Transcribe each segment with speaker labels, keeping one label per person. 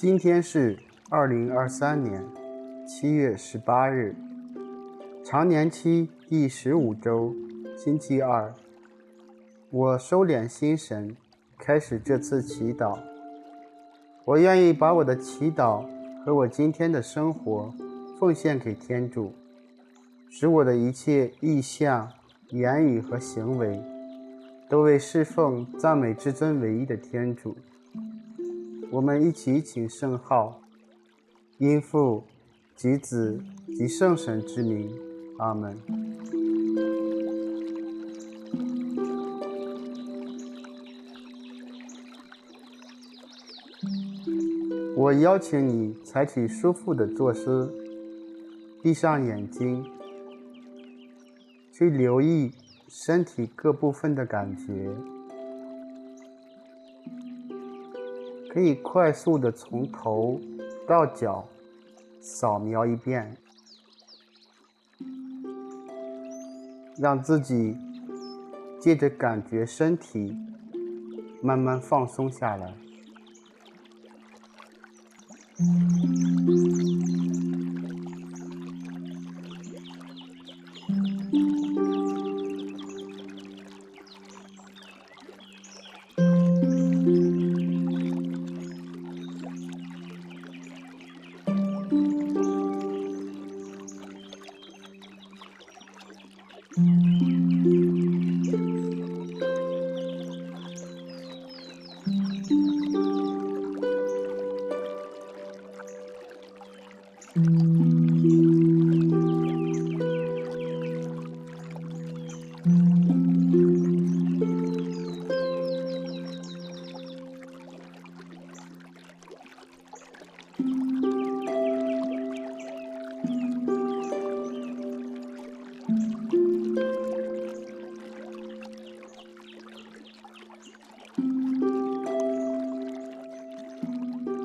Speaker 1: 今天是二零二三年七月十八日，常年期第十五周，星期二。我收敛心神，开始这次祈祷。我愿意把我的祈祷和我今天的生活奉献给天主，使我的一切意向、言语和行为都为侍奉赞美至尊唯一的天主。我们一起请圣号，因父及子及圣神之名，阿门。我邀请你采取舒服的坐姿，闭上眼睛，去留意身体各部分的感觉。可以快速地从头到脚扫描一遍，让自己借着感觉身体慢慢放松下来。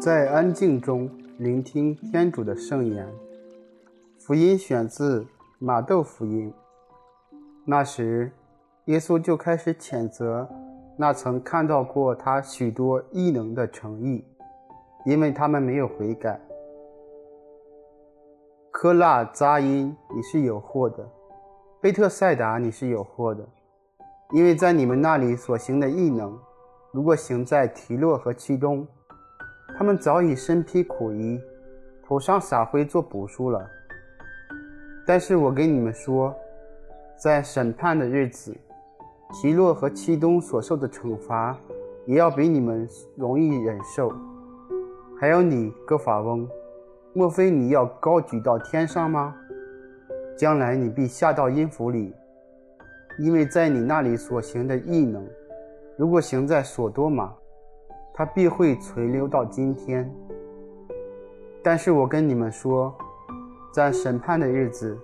Speaker 1: 在安静中聆听天主的圣言。福音选自马窦福音。那时，耶稣就开始谴责那曾看到过他许多异能的诚意，因为他们没有悔改。科纳扎因，你是有祸的；贝特赛达，你是有祸的，因为在你们那里所行的异能，如果行在提洛和其中，他们早已身披苦衣，头上撒灰做补书了。但是我给你们说，在审判的日子，提洛和漆冬所受的惩罚，也要比你们容易忍受。还有你，葛法翁，莫非你要高举到天上吗？将来你必下到阴府里，因为在你那里所行的异能，如果行在索多玛。他必会存留到今天，但是我跟你们说，在审判的日子，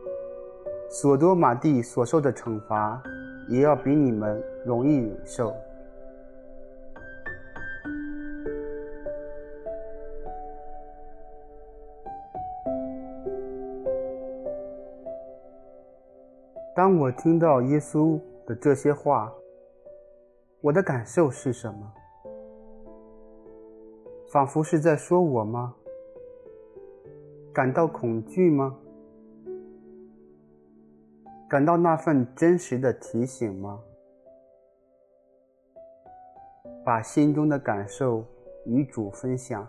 Speaker 1: 索多玛地所受的惩罚，也要比你们容易忍受。当我听到耶稣的这些话，我的感受是什么？仿佛是在说我吗？感到恐惧吗？感到那份真实的提醒吗？把心中的感受与主分享。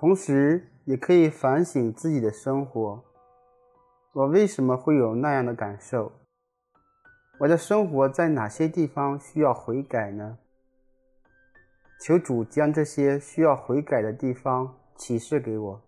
Speaker 1: 同时也可以反省自己的生活。我为什么会有那样的感受？我的生活在哪些地方需要悔改呢？求主将这些需要悔改的地方启示给我。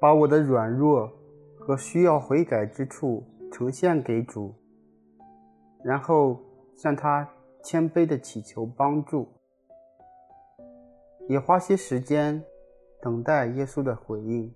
Speaker 1: 把我的软弱和需要悔改之处呈现给主，然后向他谦卑的祈求帮助，也花些时间等待耶稣的回应。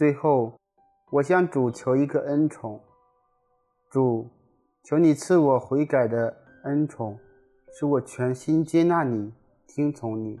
Speaker 1: 最后，我向主求一个恩宠，主，求你赐我悔改的恩宠，使我全心接纳你，听从你。